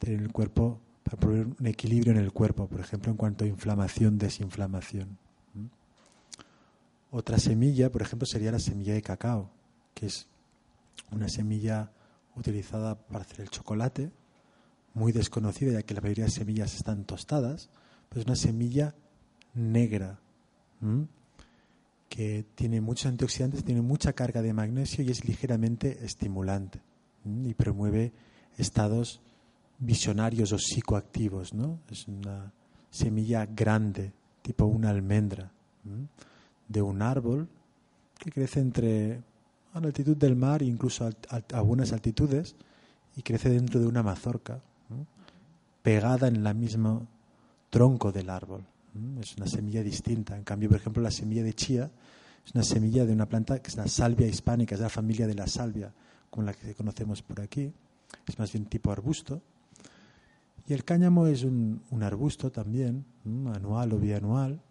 tener el cuerpo, para proveer un equilibrio en el cuerpo, por ejemplo, en cuanto a inflamación, desinflamación. Otra semilla, por ejemplo, sería la semilla de cacao, que es una semilla utilizada para hacer el chocolate muy desconocida, ya que la mayoría de semillas están tostadas, pero es una semilla negra que tiene muchos antioxidantes, tiene mucha carga de magnesio y es ligeramente estimulante y promueve estados visionarios o psicoactivos. ¿no? Es una semilla grande, tipo una almendra, de un árbol que crece entre a la altitud del mar, incluso a, a algunas altitudes, y crece dentro de una mazorca pegada en el mismo tronco del árbol. Es una semilla distinta. En cambio, por ejemplo, la semilla de chía es una semilla de una planta que es la salvia hispánica, es la familia de la salvia, como la que conocemos por aquí. Es más bien tipo arbusto. Y el cáñamo es un, arbusto también, anual o bianual,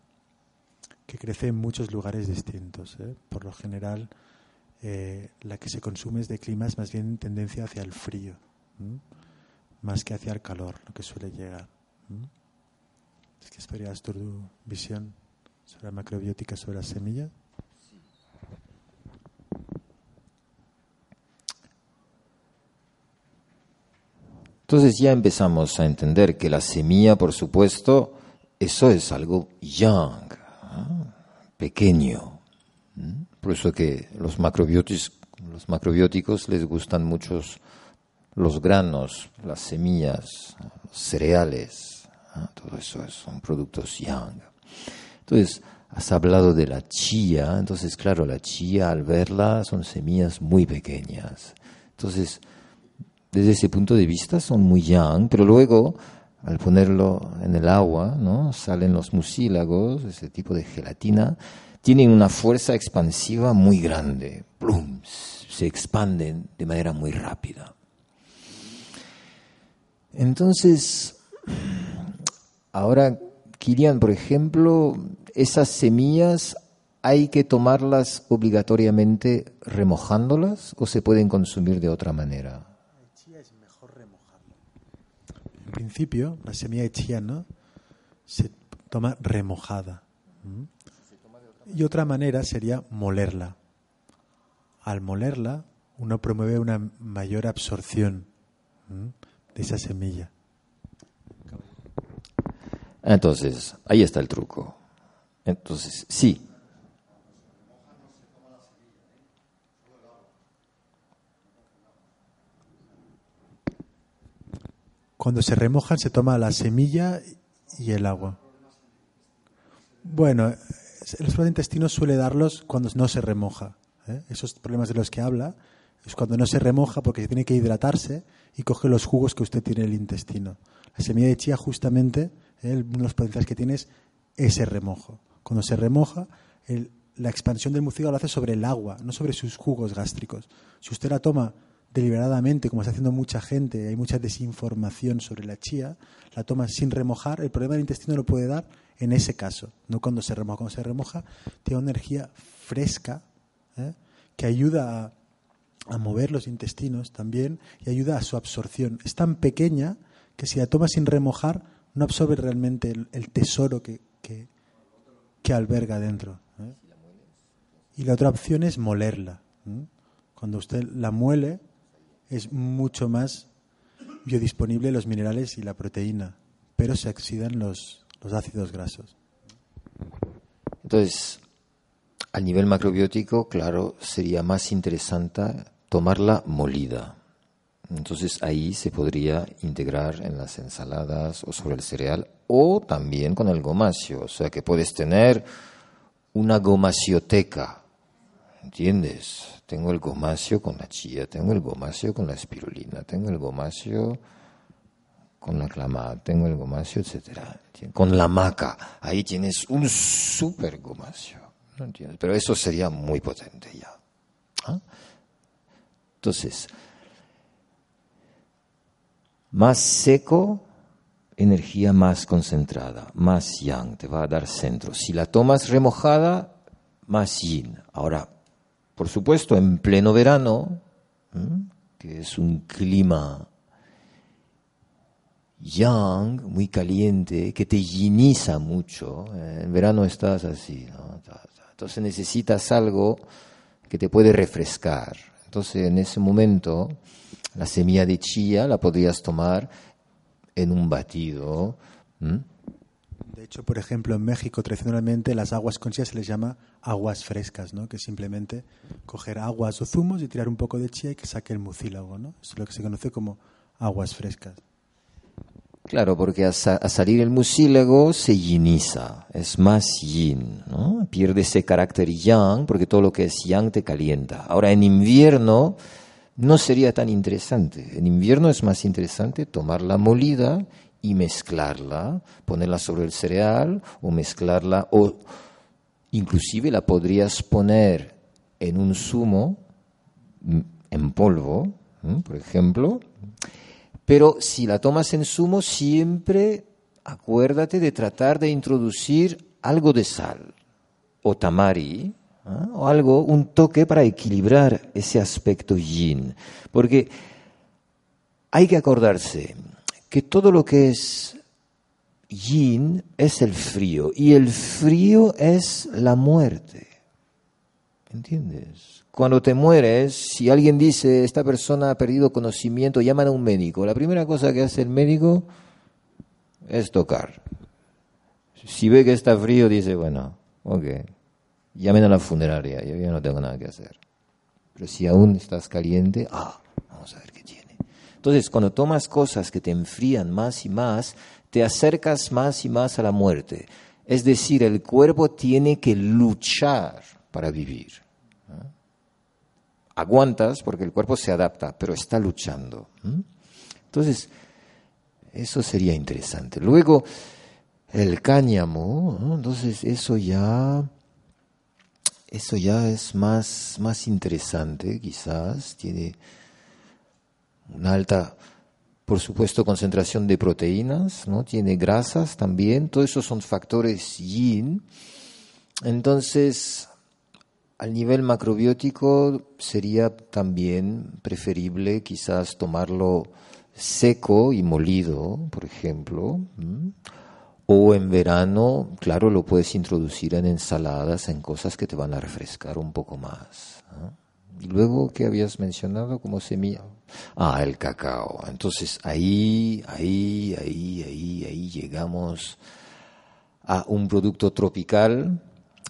que crece en muchos lugares distintos. ¿eh? Por lo general, eh, la que se consume es de climas más bien tendencia hacia el frío más que hacia el calor, lo que suele llegar. ¿Es que esperas tu visión sobre la macrobiótica, sobre la semilla? Entonces ya empezamos a entender que la semilla, por supuesto, eso es algo young, pequeño. Por eso que los macrobióticos, los macrobióticos les gustan muchos los granos, las semillas, los cereales, todo eso son productos yang. Entonces, has hablado de la chía, entonces claro, la chía al verla son semillas muy pequeñas. Entonces, desde ese punto de vista son muy yang, pero luego al ponerlo en el agua, ¿no? salen los mucílagos, ese tipo de gelatina, tienen una fuerza expansiva muy grande, se expanden de manera muy rápida. Entonces, ahora, Kilian, por ejemplo, esas semillas hay que tomarlas obligatoriamente remojándolas o se pueden consumir de otra manera. En principio, la semilla de chía ¿no? se toma remojada. Y otra manera sería molerla. Al molerla, uno promueve una mayor absorción de esa semilla. Entonces, ahí está el truco. Entonces, sí. Cuando se remojan se toma la semilla y el agua. Bueno, el explosión intestino suele darlos cuando no se remoja. ¿eh? Esos problemas de los que habla es cuando no se remoja porque tiene que hidratarse y coge los jugos que usted tiene en el intestino. La semilla de chía justamente, ¿eh? uno de los potenciales que tiene es ese remojo. Cuando se remoja, la expansión del mucílago lo hace sobre el agua, no sobre sus jugos gástricos. Si usted la toma deliberadamente, como está haciendo mucha gente, hay mucha desinformación sobre la chía, la toma sin remojar, el problema del intestino lo puede dar en ese caso, no cuando se remoja. Cuando se remoja, tiene una energía fresca ¿eh? que ayuda a, mover los intestinos también y ayuda a su absorción. Es tan pequeña que si la toma sin remojar, no absorbe realmente el, tesoro que, que, alberga dentro. ¿eh? Y la otra opción es molerla. ¿eh? Cuando usted la muele, es mucho más biodisponible los minerales y la proteína, pero se oxidan los, los ácidos grasos. Entonces, a nivel macrobiótico, claro, sería más interesante tomarla molida. Entonces ahí se podría integrar en las ensaladas o sobre el cereal o también con el gomasio. O sea que puedes tener una gomacioteca, ¿entiendes? Tengo el gomasio con la chía, tengo el gomasio con la espirulina, tengo el gomasio con la clama, tengo el gomasio, etcétera. Con la maca, ahí tienes un super gomasio. ¿no entiendes? Pero eso sería muy potente ya. ¿ah? Entonces, más seco, energía más concentrada, más yang, te va a dar centro. Si la tomas remojada, más yin. Ahora, por supuesto, en pleno verano, que es un clima yang, muy caliente, que te yiniza mucho. Eh, en verano estás así, Entonces necesitas algo que te puede refrescar. Entonces en ese momento la semilla de chía la podrías tomar en un batido. De hecho, por ejemplo, en México tradicionalmente las aguas con chía se les llama aguas frescas, ¿no? que simplemente coger aguas o zumos y tirar un poco de chía y que saque el mucílago. ¿no? es lo que se conoce como aguas frescas. Claro, porque a, salir el mucílago se yiniza, es más yin, ¿no? pierde ese carácter yang porque todo lo que es yang te calienta. Ahora en invierno no sería tan interesante. En invierno es más interesante tomar la molida y mezclarla, ponerla sobre el cereal o mezclarla, o inclusive la podrías poner en un zumo mm, en polvo, por ejemplo, pero si la tomas en zumo, siempre acuérdate de tratar de introducir algo de sal o tamari, ¿ah? o algo, un toque para equilibrar ese aspecto yin. Porque hay que acordarse, que todo lo que es yin es el frío y el frío es la muerte. ¿Entiendes? Cuando te mueres, si alguien dice, esta persona ha perdido conocimiento, llaman a un médico. La primera cosa que hace el médico es tocar. Si ve que está frío, dice, bueno, ok, llamen a la funeraria, yo ya no tengo nada que hacer. Pero si aún estás caliente, ah, vamos a ver qué tiene. Entonces, cuando tomas cosas que te enfrían más y más, te acercas más y más a la muerte. Es decir, el cuerpo tiene que luchar para vivir. Aguantas porque el cuerpo se adapta, pero está luchando. Entonces, eso sería interesante. Luego, el cáñamo, entonces eso ya, eso ya es más, más interesante, quizás, tiene una alta, por supuesto, concentración de proteínas, ¿no? Tiene grasas también, todos esos son factores yin. Entonces, al nivel macrobiótico sería también preferible quizás tomarlo seco y molido, por ejemplo. O en verano, claro, lo puedes introducir en ensaladas, en cosas que te van a refrescar un poco más. Y luego, ¿qué habías mencionado como semilla? Ah, el cacao. Entonces, ahí, ahí, ahí, ahí, ahí llegamos a un producto tropical.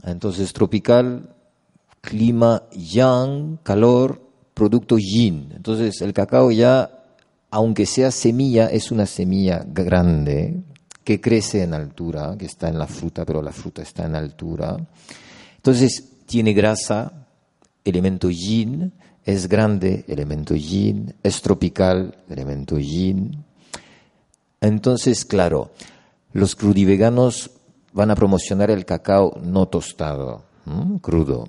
Entonces, tropical clima yang, calor, producto yin. Entonces el cacao ya, aunque sea semilla, es una semilla grande que crece en altura, que está en la fruta, pero la fruta está en altura. Entonces tiene grasa, elemento yin, es grande, elemento yin, es tropical, elemento yin. Entonces, claro, los crudiveganos van a promocionar el cacao no tostado, crudo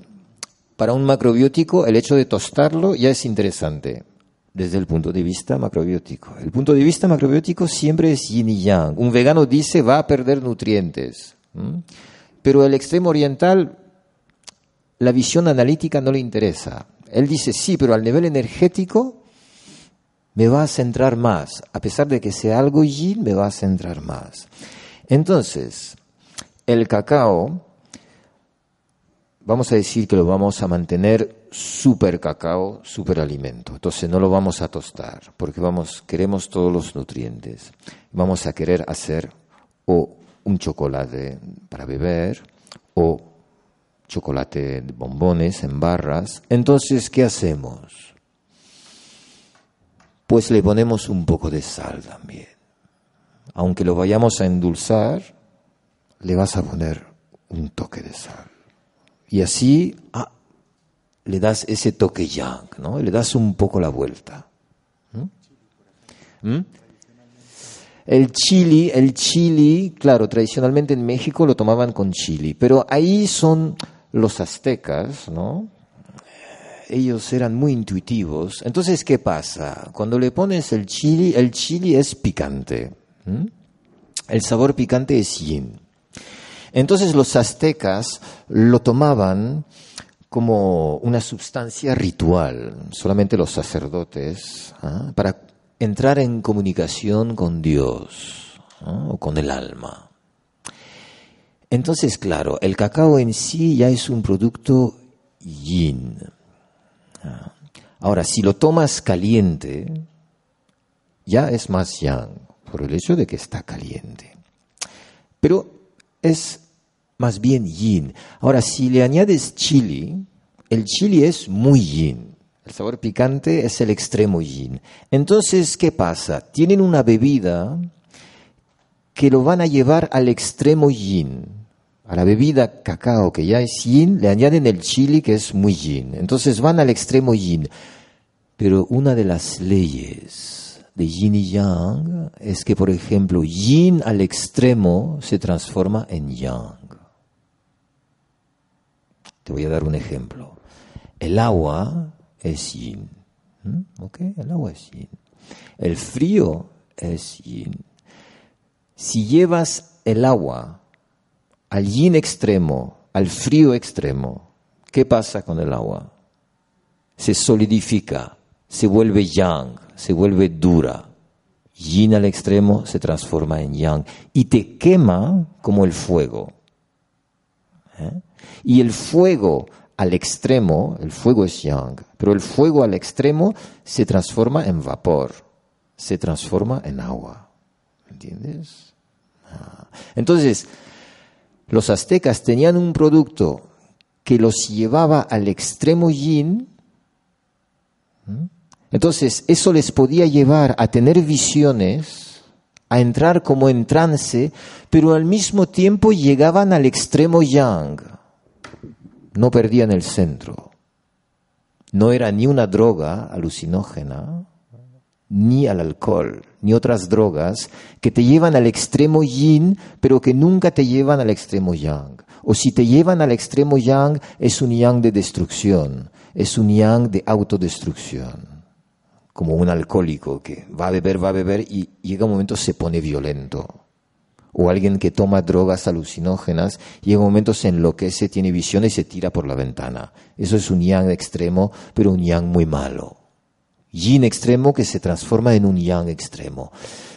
para un macrobiótico el hecho de tostarlo ya es interesante desde el punto de vista macrobiótico. El punto de vista macrobiótico siempre es yin y yang. Un vegano dice va a perder nutrientes, pero el extremo oriental la visión analítica no le interesa. Él dice sí, pero al nivel energético me va a centrar más. A pesar de que sea algo yin, me va a centrar más. Entonces, el cacao vamos a decir que lo vamos a mantener super cacao, super alimento. Entonces no lo vamos a tostar porque vamos, queremos todos los nutrientes. Vamos a querer hacer o un chocolate para beber o chocolate de bombones en barras. Entonces, ¿qué hacemos? Pues le ponemos un poco de sal también. Aunque lo vayamos a endulzar, le vas a poner un toque de sal. Y así ah, le das ese toque yang, ¿no? Le das un poco la vuelta. ¿Mm? ¿Mm? El chili, el chili, claro, tradicionalmente en México lo tomaban con chili, pero ahí son los aztecas, ¿no? Ellos eran muy intuitivos. Entonces, ¿qué pasa? Cuando le pones el chili, el chili es picante. El sabor picante es yin. Entonces los aztecas lo tomaban como una sustancia ritual, solamente los sacerdotes, ¿ah? para entrar en comunicación con Dios o con el alma. Entonces, claro, el cacao en sí ya es un producto yin. ¿ah? Ahora, si lo tomas caliente, ya es más yang, por el hecho de que está caliente. Pero es más bien yin. Ahora, si le añades chili, el chili es muy yin. El sabor picante es el extremo yin. Entonces, ¿qué pasa? Tienen una bebida que lo van a llevar al extremo yin. A la bebida cacao, que ya es yin, le añaden el chili, que es muy yin. Entonces van al extremo yin. Pero una de las leyes de yin y yang es que, por ejemplo, yin al extremo se transforma en yang. Te voy a dar un ejemplo. El agua es yin. ¿Ok? El agua es yin. El frío es yin. Si llevas el agua al yin extremo, al frío extremo, ¿qué pasa con el agua? Se solidifica, se vuelve yang, se vuelve dura. Yin al extremo se transforma en yang y te quema como el fuego. ¿Eh? Y el fuego al extremo, el fuego es yang, pero el fuego al extremo se transforma en vapor, se transforma en agua. ¿Entiendes? Ah. Entonces, los aztecas tenían un producto que los llevaba al extremo yin, entonces eso les podía llevar a tener visiones, a entrar como en trance, pero al mismo tiempo llegaban al extremo yang no perdían el centro. no era ni una droga alucinógena, ni al alcohol, ni otras drogas que te llevan al extremo yin, pero que nunca te llevan al extremo yang. O si te llevan al extremo yang, es un yang de destrucción, es un yang de autodestrucción. Como un alcohólico que va a beber, va a beber y llega un momento se pone violento. O alguien que toma drogas alucinógenas, llega un momento se enloquece, tiene visión y se tira por la ventana. Eso es un yang extremo, pero un yang muy malo yin extremo que se transforma en un yang extremo.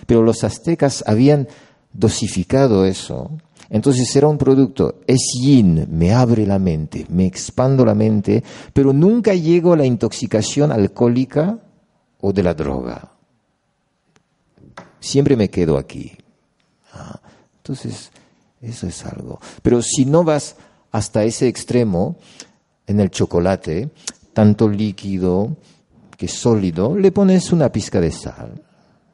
Pero los aztecas habían dosificado eso. Entonces era un producto, es yin, me abre la mente, me expando la mente, pero nunca llego a la intoxicación alcohólica o de la droga. Siempre me quedo aquí. Ah, entonces, eso es algo. Pero si no vas hasta ese extremo, en el chocolate, tanto líquido, que sólido, le pones una pizca de sal.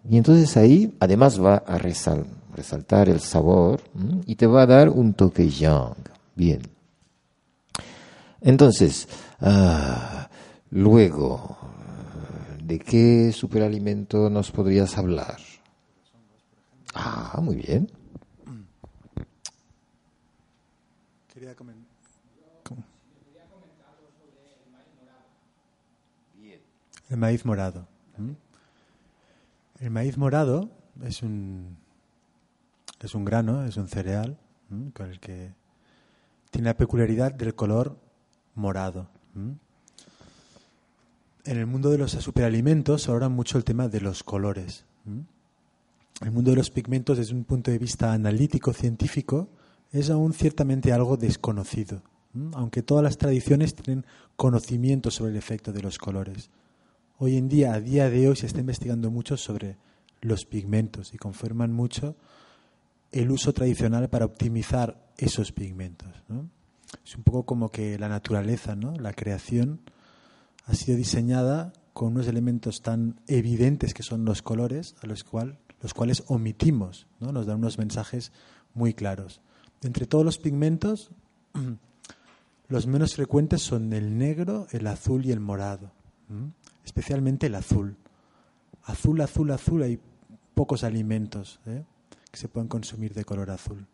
Y entonces ahí además va a resaltar el sabor y te va a dar un toque yang. Bien. Entonces, ah, luego, ¿de qué superalimento nos podrías hablar? Ah, muy bien. El maíz morado. El maíz morado es un, es un grano, es un cereal con el que tiene la peculiaridad del color morado. En el mundo de los superalimentos se habla mucho el tema de los colores. El mundo de los pigmentos, desde un punto de vista analítico, científico, es aún ciertamente algo desconocido, aunque todas las tradiciones tienen conocimiento sobre el efecto de los colores. Hoy en día, a día de hoy, se está investigando mucho sobre los pigmentos y confirman mucho el uso tradicional para optimizar esos pigmentos. Es un poco como que la naturaleza, ¿no? la creación, ha sido diseñada con unos elementos tan evidentes que son los colores, a los, cual, los cuales omitimos, ¿no? nos dan unos mensajes muy claros. Entre todos los pigmentos, los menos frecuentes son el negro, el azul y el morado especialmente el azul. Azul, azul, azul, hay pocos alimentos ¿eh? que se puedan consumir de color azul.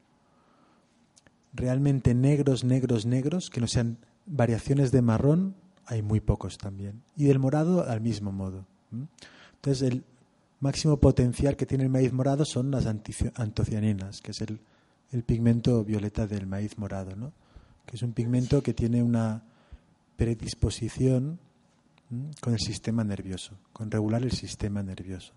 Realmente negros, negros, negros, que no sean variaciones de marrón, hay muy pocos también. Y del morado al mismo modo. Entonces el máximo potencial que tiene el maíz morado son las antocianinas, que es el, el pigmento violeta del maíz morado, ¿no? que es un pigmento que tiene una predisposición con el sistema nervioso, con regular el sistema nervioso.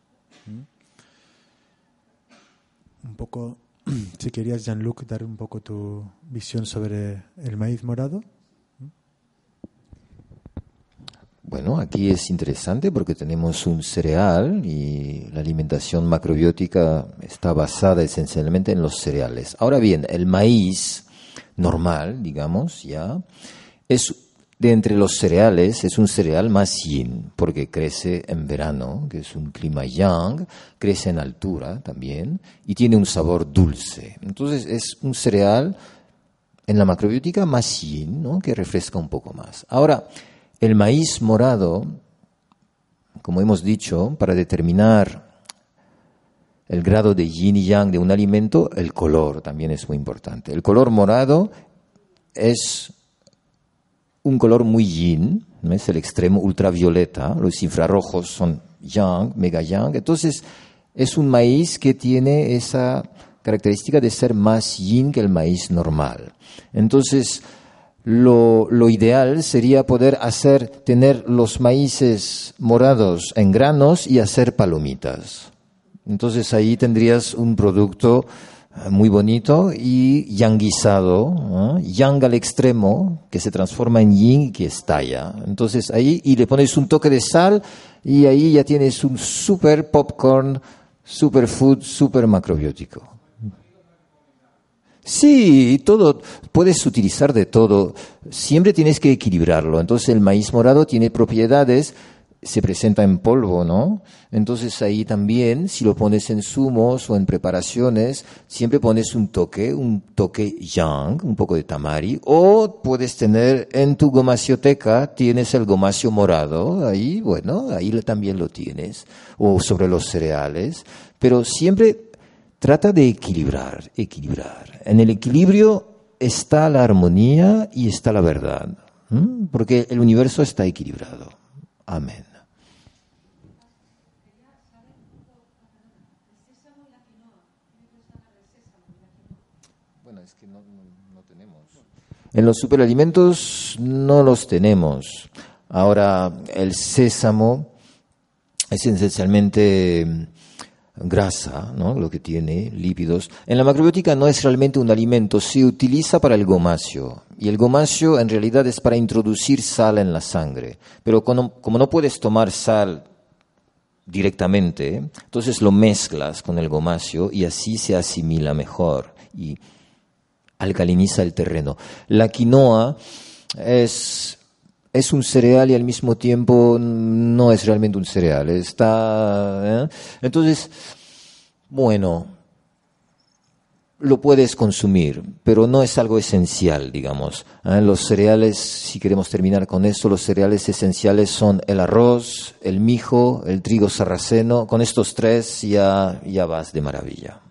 Un poco, si querías, Jean-Luc, dar un poco tu visión sobre el maíz morado. Bueno, aquí es interesante porque tenemos un cereal y la alimentación macrobiótica está basada esencialmente en los cereales. Ahora bien, el maíz normal, digamos, ya, es de entre los cereales es un cereal más yin, porque crece en verano, que es un clima yang, crece en altura también y tiene un sabor dulce. Entonces es un cereal en la macrobiótica más yin, ¿no? que refresca un poco más. Ahora, el maíz morado, como hemos dicho, para determinar el grado de yin y yang de un alimento, el color también es muy importante. El color morado es un color muy yin, ¿no? es el extremo ultravioleta, los infrarrojos son yang, mega yang, entonces es un maíz que tiene esa característica de ser más yin que el maíz normal. Entonces, lo, lo, ideal sería poder hacer, tener los maíces morados en granos y hacer palomitas. Entonces ahí tendrías un producto muy bonito y yanguizado, yang al extremo, que se transforma en yin y que estalla. Entonces ahí, y le pones un toque de sal y ahí ya tienes un super popcorn, super food, super macrobiótico. Sí, todo, puedes utilizar de todo. Siempre tienes que equilibrarlo. Entonces el maíz morado tiene propiedades se presenta en polvo, ¿no? Entonces ahí también, si lo pones en zumos o en preparaciones, siempre pones un toque, un toque yang, un poco de tamari, o puedes tener en tu gomacioteca, tienes el gomacio morado, ahí, bueno, ahí también lo tienes, o sobre los cereales, pero siempre trata de equilibrar, equilibrar. En el equilibrio está la armonía y está la verdad, porque el universo está equilibrado. Amén. En los superalimentos no los tenemos. Ahora, el sésamo es esencialmente mm, grasa, ¿no? lo que tiene, lípidos. En la macrobiótica no es realmente un alimento, se utiliza para el gomacio. Y el gomacio en realidad es para introducir sal en la sangre. Pero como, como no puedes tomar sal directamente, entonces lo mezclas con el gomacio y así se asimila mejor. Y alcaliniza el terreno. La quinoa es, es un cereal y al mismo tiempo no es realmente un cereal. Está, ¿eh? Entonces, bueno, lo puedes consumir, pero no es algo esencial, digamos. ¿eh? Los cereales, si queremos terminar con eso, los cereales esenciales son el arroz, el mijo, el trigo sarraceno. Con estos tres ya, ya vas de maravilla.